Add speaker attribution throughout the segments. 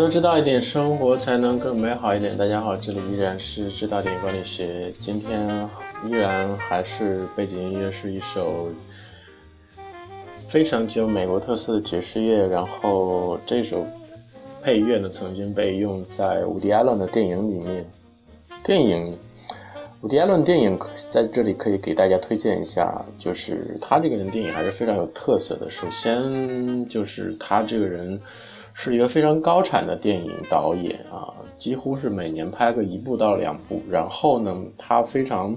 Speaker 1: 都知道一点，生活才能更美好一点。大家好，这里依然是知道电影管理学。今天依然还是背景音乐是一首非常具有美国特色的爵士乐。然后这首配乐呢，曾经被用在伍迪·艾伦的电影里面。电影伍迪·艾伦电影在这里可以给大家推荐一下，就是他这个人电影还是非常有特色的。首先就是他这个人。是一个非常高产的电影导演啊，几乎是每年拍个一部到两部。然后呢，他非常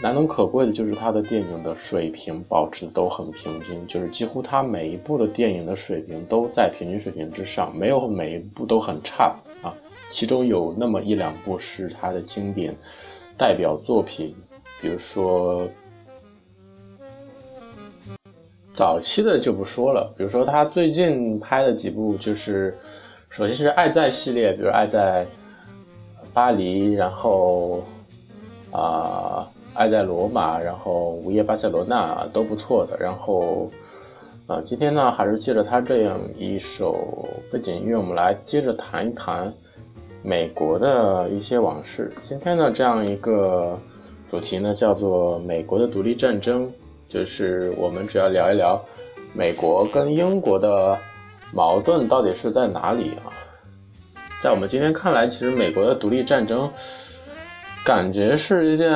Speaker 1: 难能可贵的就是他的电影的水平保持都很平均，就是几乎他每一部的电影的水平都在平均水平之上，没有每一部都很差啊。其中有那么一两部是他的经典代表作品，比如说。早期的就不说了，比如说他最近拍的几部，就是首先是《爱在》系列，比如《爱在巴黎》，然后啊，《爱在罗马》，然后《午夜巴塞罗那》都不错的。然后啊，今天呢，还是借着他这样一首背景音乐，我们来接着谈一谈美国的一些往事。今天呢，这样一个主题呢，叫做美国的独立战争。就是我们主要聊一聊美国跟英国的矛盾到底是在哪里啊？在我们今天看来，其实美国的独立战争感觉是一件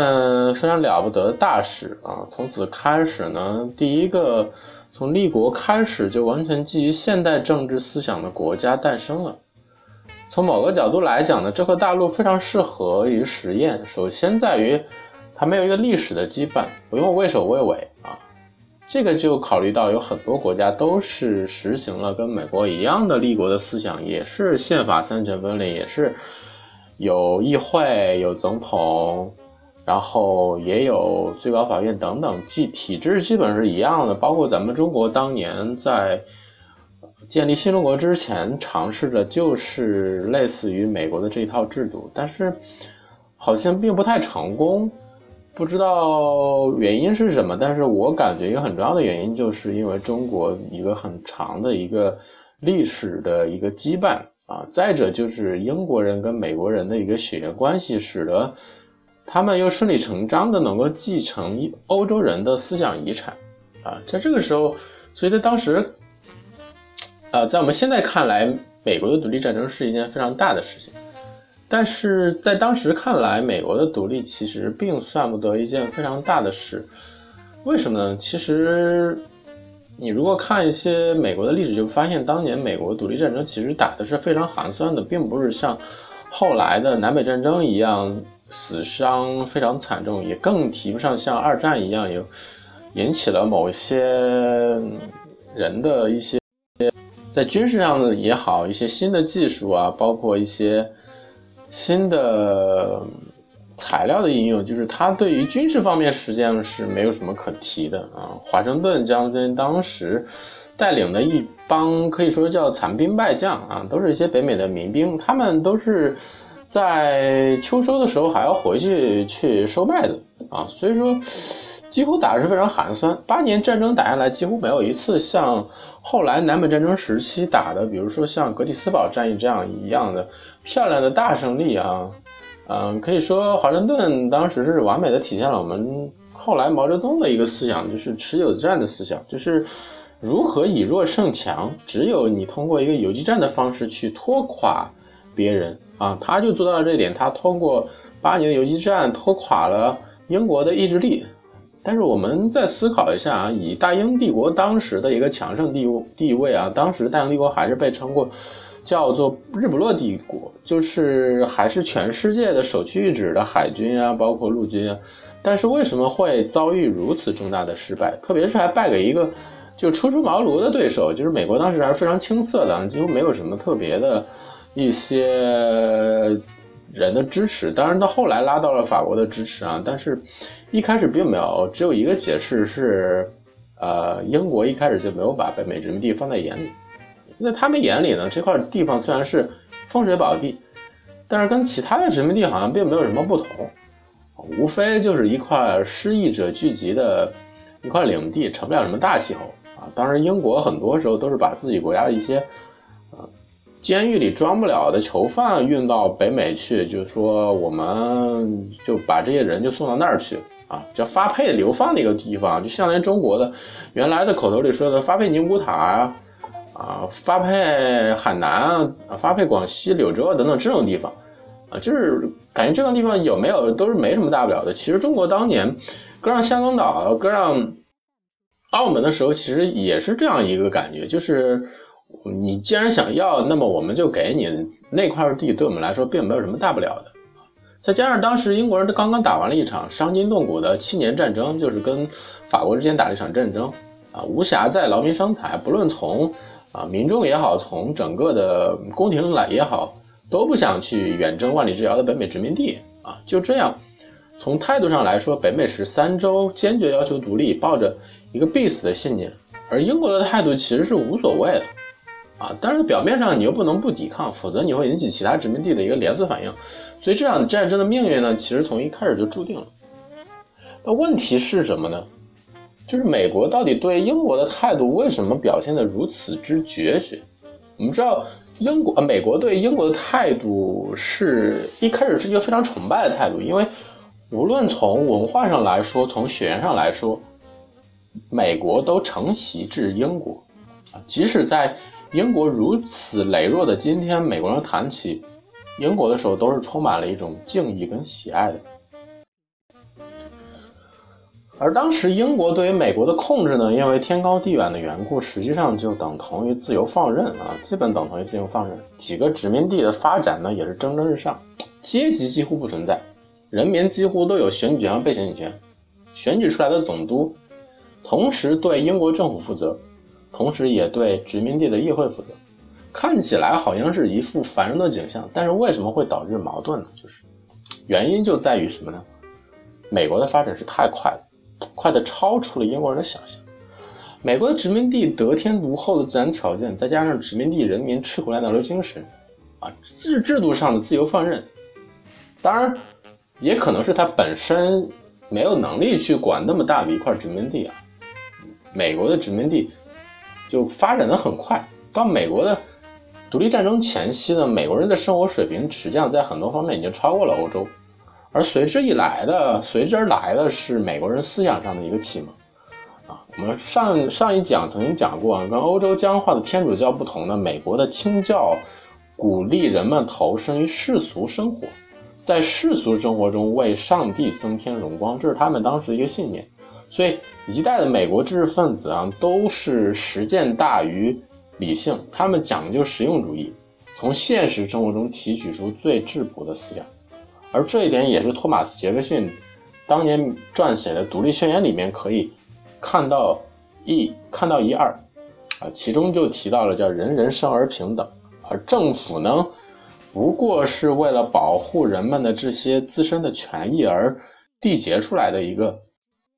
Speaker 1: 非常了不得的大事啊！从此开始呢，第一个从立国开始就完全基于现代政治思想的国家诞生了。从某个角度来讲呢，这块大陆非常适合于实验。首先在于。它没有一个历史的羁绊，不用畏首畏尾啊。这个就考虑到有很多国家都是实行了跟美国一样的立国的思想，也是宪法三权分立，也是有议会、有总统，然后也有最高法院等等，即体制基本是一样的。包括咱们中国当年在建立新中国之前，尝试的就是类似于美国的这一套制度，但是好像并不太成功。不知道原因是什么，但是我感觉一个很重要的原因，就是因为中国一个很长的一个历史的一个羁绊啊，再者就是英国人跟美国人的一个血缘关系，使得他们又顺理成章的能够继承欧洲人的思想遗产啊，在这个时候，所以在当时，啊，在我们现在看来，美国的独立战争是一件非常大的事情。但是在当时看来，美国的独立其实并算不得一件非常大的事。为什么呢？其实，你如果看一些美国的历史，就发现当年美国独立战争其实打的是非常寒酸的，并不是像后来的南北战争一样死伤非常惨重，也更提不上像二战一样有引起了某些人的一些在军事上的也好，一些新的技术啊，包括一些。新的材料的应用，就是他对于军事方面实际上是没有什么可提的啊。华盛顿将军当时带领的一帮可以说叫残兵败将啊，都是一些北美的民兵，他们都是在秋收的时候还要回去去收麦子啊，所以说几乎打的是非常寒酸。八年战争打下来，几乎没有一次像后来南北战争时期打的，比如说像格里斯堡战役这样一样的。漂亮的大胜利啊，嗯，可以说华盛顿当时是完美的体现了我们后来毛泽东的一个思想，就是持久战的思想，就是如何以弱胜强。只有你通过一个游击战的方式去拖垮别人啊，他就做到了这一点。他通过八年的游击战拖垮了英国的意志力。但是我们再思考一下啊，以大英帝国当时的一个强盛地地位啊，当时大英帝国还是被称过。叫做日不落帝国，就是还是全世界的首屈一指的海军啊，包括陆军啊。但是为什么会遭遇如此重大的失败？特别是还败给一个就初出茅庐的对手，就是美国当时还是非常青涩的，几乎没有什么特别的一些人的支持。当然到后来拉到了法国的支持啊，但是一开始并没有。只有一个解释是，呃，英国一开始就没有把北美殖民地放在眼里。在他们眼里呢，这块地方虽然是风水宝地，但是跟其他的殖民地好像并没有什么不同，无非就是一块失意者聚集的一块领地，成不了什么大气候啊。当然，英国很多时候都是把自己国家的一些呃监狱里装不了的囚犯运到北美去，就是说我们就把这些人就送到那儿去啊，叫发配流放的一个地方，就相当于中国的原来的口头里说的发配宁古塔啊，啊，发配海南啊，发配广西柳州啊等等这种地方啊，就是感觉这个地方有没有都是没什么大不了的。其实中国当年割让香港岛、割让澳门的时候，其实也是这样一个感觉，就是。你既然想要，那么我们就给你那块地，对我们来说并没有什么大不了的。再加上当时英国人刚刚打完了一场伤筋动骨的七年战争，就是跟法国之间打了一场战争啊，无暇再劳民伤财。不论从啊民众也好，从整个的宫廷来也好，都不想去远征万里之遥的北美殖民地啊。就这样，从态度上来说，北美十三州坚决要求独立，抱着一个必死的信念，而英国的态度其实是无所谓的。啊，但是表面上你又不能不抵抗，否则你会引起其他殖民地的一个连锁反应，所以这场战争的命运呢，其实从一开始就注定了。那问题是什么呢？就是美国到底对英国的态度为什么表现得如此之决绝？我们知道，英国、美国对英国的态度是一开始是一个非常崇拜的态度，因为无论从文化上来说，从血缘上来说，美国都承袭至英国啊，即使在。英国如此羸弱的今天，美国人谈起英国的时候，都是充满了一种敬意跟喜爱的。而当时英国对于美国的控制呢，因为天高地远的缘故，实际上就等同于自由放任啊，基本等同于自由放任。几个殖民地的发展呢，也是蒸蒸日上，阶级几乎不存在，人民几乎都有选举权和被选举权，选举出来的总督，同时对英国政府负责。同时也对殖民地的议会负责，看起来好像是一副繁荣的景象，但是为什么会导致矛盾呢？就是原因就在于什么呢？美国的发展是太快了，快的超出了英国人的想象。美国的殖民地得天独厚的自然条件，再加上殖民地人民吃苦耐劳的精神，啊，制制度上的自由放任，当然也可能是他本身没有能力去管那么大的一块殖民地啊。美国的殖民地。就发展的很快，到美国的独立战争前夕呢，美国人的生活水平实际上在很多方面已经超过了欧洲，而随之以来的，随之而来的是美国人思想上的一个启蒙。啊，我们上上一讲曾经讲过啊，跟欧洲僵化的天主教不同的，美国的清教鼓励人们投身于世俗生活，在世俗生活中为上帝增添荣光，这是他们当时的一个信念。所以，一代的美国知识分子啊，都是实践大于理性，他们讲究实用主义，从现实生活中提取出最质朴的思想，而这一点也是托马斯·杰克逊当年撰写的《独立宣言》里面可以看到一看到一二，啊，其中就提到了叫“人人生而平等”，而政府呢，不过是为了保护人们的这些自身的权益而缔结出来的一个。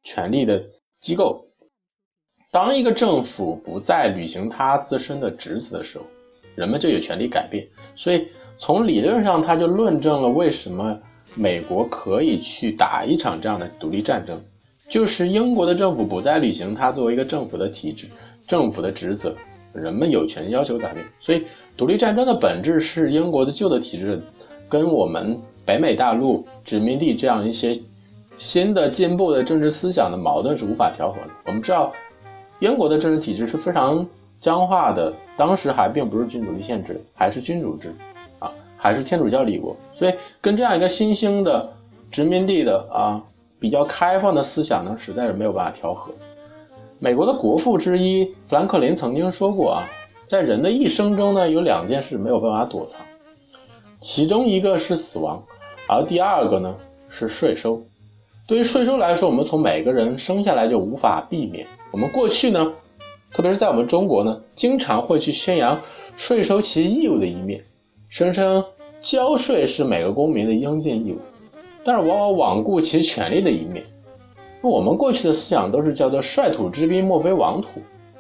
Speaker 1: 权力的机构，当一个政府不再履行他自身的职责的时候，人们就有权利改变。所以，从理论上，他就论证了为什么美国可以去打一场这样的独立战争，就是英国的政府不再履行他作为一个政府的体制、政府的职责，人们有权要求改变。所以，独立战争的本质是英国的旧的体制跟我们北美大陆殖民地这样一些。新的进步的政治思想的矛盾是无法调和的。我们知道，英国的政治体制是非常僵化的，当时还并不是君主立宪制，还是君主制，还是天主教立国，所以跟这样一个新兴的殖民地的啊比较开放的思想呢，实在是没有办法调和。美国的国父之一富兰克林曾经说过啊，在人的一生中呢，有两件事没有办法躲藏，其中一个是死亡，而第二个呢是税收。对于税收来说，我们从每个人生下来就无法避免。我们过去呢，特别是在我们中国呢，经常会去宣扬税收其义务的一面，声称交税是每个公民的应尽义务，但是往往罔顾其权利的一面。我们过去的思想都是叫做“率土之滨，莫非王土”，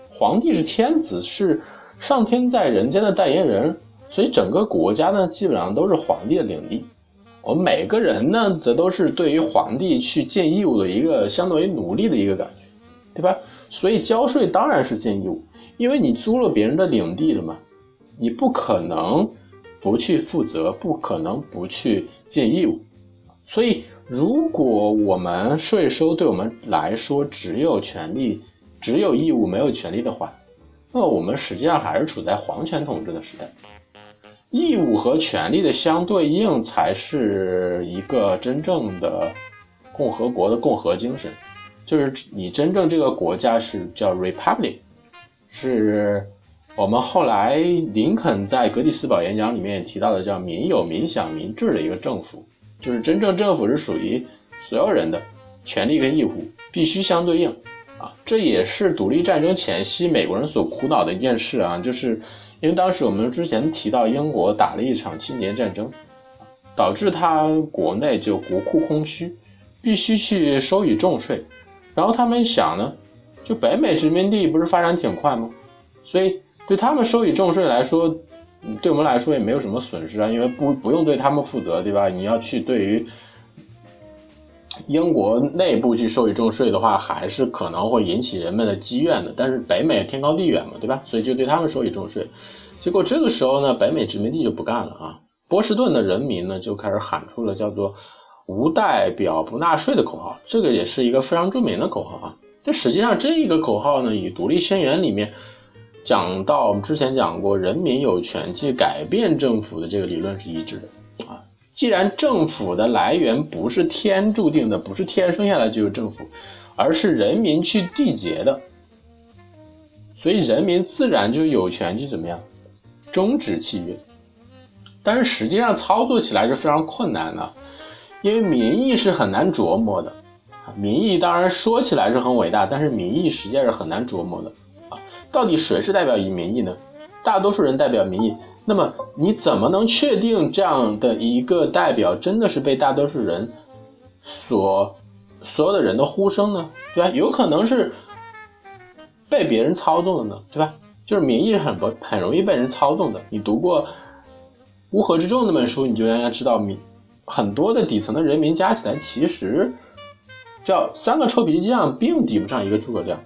Speaker 1: 皇帝是天子，是上天在人间的代言人，所以整个国家呢，基本上都是皇帝的领地。我们每个人呢，则都是对于皇帝去尽义务的一个相当于奴隶的一个感觉，对吧？所以交税当然是尽义务，因为你租了别人的领地了嘛，你不可能不去负责，不可能不去尽义务。所以，如果我们税收对我们来说只有权利、只有义务，没有权利的话，那我们实际上还是处在皇权统治的时代。义务和权利的相对应，才是一个真正的共和国的共和精神。就是你真正这个国家是叫 republic，是我们后来林肯在格里斯堡演讲里面提到的叫民有、民享、民治的一个政府。就是真正政府是属于所有人的，权利跟义务必须相对应啊。这也是独立战争前夕美国人所苦恼的一件事啊，就是。因为当时我们之前提到英国打了一场七年战争，导致他国内就国库空虚，必须去收取重税。然后他们想呢，就北美殖民地不是发展挺快吗？所以对他们收取重税来说，对我们来说也没有什么损失啊，因为不不用对他们负责，对吧？你要去对于。英国内部去收取重税的话，还是可能会引起人们的积怨的。但是北美天高地远嘛，对吧？所以就对他们收取重税。结果这个时候呢，北美殖民地就不干了啊！波士顿的人民呢就开始喊出了叫做“无代表不纳税”的口号。这个也是一个非常著名的口号啊。这实际上这一个口号呢，与《独立宣言》里面讲到我们之前讲过，人民有权去改变政府的这个理论是一致的啊。既然政府的来源不是天注定的，不是天生下来就有政府，而是人民去缔结的，所以人民自然就有权去怎么样终止契约。但是实际上操作起来是非常困难的，因为民意是很难琢磨的民意当然说起来是很伟大，但是民意实际上是很难琢磨的。到底谁是代表以民意呢？大多数人代表民意。那么你怎么能确定这样的一个代表真的是被大多数人所所有的人的呼声呢？对吧？有可能是被别人操纵的呢，对吧？就是民意很不很容易被人操纵的。你读过《乌合之众》那本书，你就应该知道，民很多的底层的人民加起来，其实叫三个臭皮匠，并抵不上一个诸葛亮，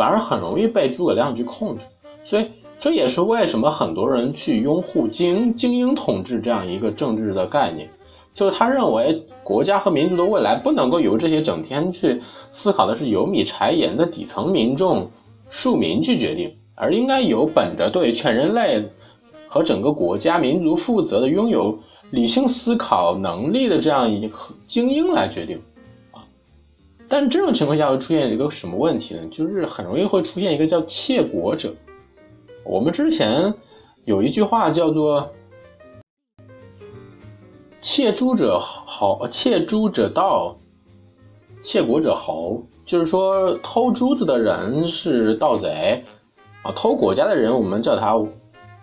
Speaker 1: 反而很容易被诸葛亮去控制，所以。这也是为什么很多人去拥护精精英统治这样一个政治的概念，就是他认为国家和民族的未来不能够由这些整天去思考的是油米柴盐的底层民众庶民去决定，而应该由本着对全人类和整个国家民族负责的、拥有理性思考能力的这样一个精英来决定。但这种情况下会出现一个什么问题呢？就是很容易会出现一个叫窃国者。我们之前有一句话叫做“窃珠者豪，窃珠者盗，窃国者侯”，就是说偷珠子的人是盗贼啊，偷国家的人我们叫他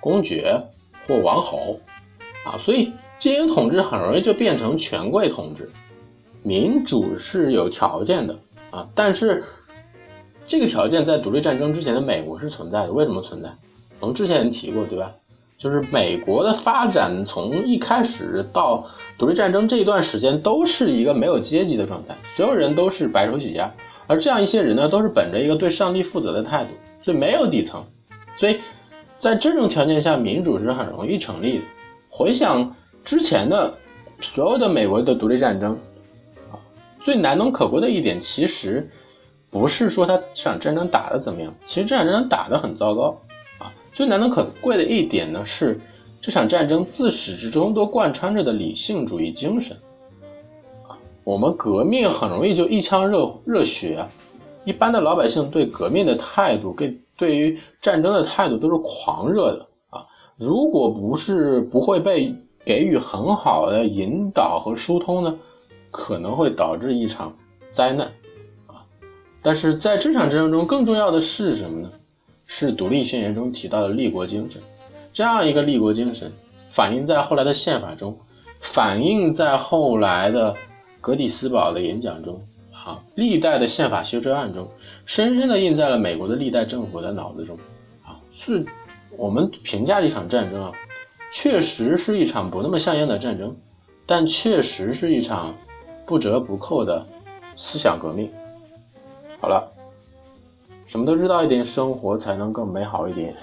Speaker 1: 公爵或王侯啊，所以精英统治很容易就变成权贵统治。民主是有条件的啊，但是这个条件在独立战争之前的美国是存在的，为什么存在？我们之前提过，对吧？就是美国的发展从一开始到独立战争这一段时间，都是一个没有阶级的状态，所有人都是白手起家，而这样一些人呢，都是本着一个对上帝负责的态度，所以没有底层，所以在这种条件下，民主是很容易成立的。回想之前的。所有的。美国的。独立战争，最难能可贵的一点，其实不是说他这场战争打得怎么样，其实这场战争打得很糟糕啊。最难能可贵的一点呢，是这场战争自始至终都贯穿着的理性主义精神。啊，我们革命很容易就一腔热热血，一般的老百姓对革命的态度，跟对于战争的态度都是狂热的啊。如果不是不会被给予很好的引导和疏通呢，可能会导致一场灾难啊。但是在这场战争中，更重要的是什么呢？是独立宣言中提到的立国精神，这样一个立国精神，反映在后来的宪法中，反映在后来的格底斯堡的演讲中，啊，历代的宪法修正案中，深深地印在了美国的历代政府的脑子中，啊，是我们评价这场战争啊，确实是一场不那么像样的战争，但确实是一场不折不扣的思想革命。好了。什么都知道一点，生活才能更美好一点。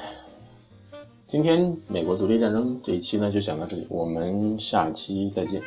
Speaker 1: 今天美国独立战争这一期呢就讲到这里，我们下期再见。